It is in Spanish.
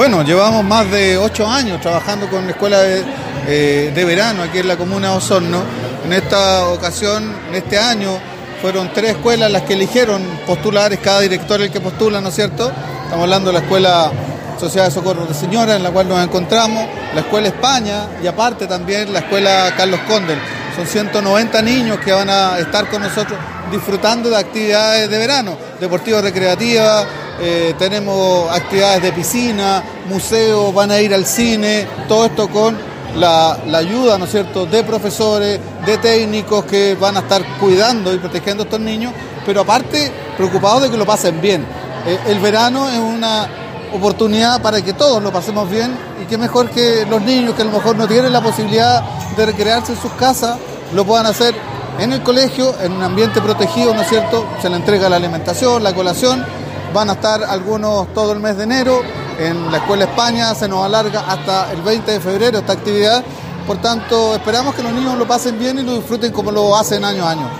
Bueno, llevamos más de ocho años trabajando con la escuela de, eh, verano aquí en la comuna Osorno. En esta ocasión, en este año, fueron tres escuelas las que eligieron postular, es cada director el que postula, ¿no es cierto? Estamos hablando de la escuela Sociedad de Socorro de Señora, en la cual nos encontramos, la escuela España y aparte también la escuela Carlos Condel. Son 190 niños que van a estar con nosotros disfrutando de actividades de verano, deportivas recreativas, eh, tenemos actividades de piscina, museos, van a ir al cine, todo esto con la, ayuda, ¿no es cierto?, de profesores, de técnicos que van a estar cuidando y protegiendo a estos niños, pero aparte preocupados de que lo pasen bien. Eh, el verano es una oportunidad para que todos lo pasemos bien y que mejor que los niños que a lo mejor no tienen la posibilidad de recrearse en sus casas, lo puedan hacer en el colegio, en un ambiente protegido, ¿no es cierto? Se le entrega la alimentación, la colación, van a estar algunos todo el mes de enero, en la Escuela España se nos alarga hasta el 20 de febrero esta actividad, por tanto esperamos que los niños lo pasen bien y lo disfruten como lo hacen año a año.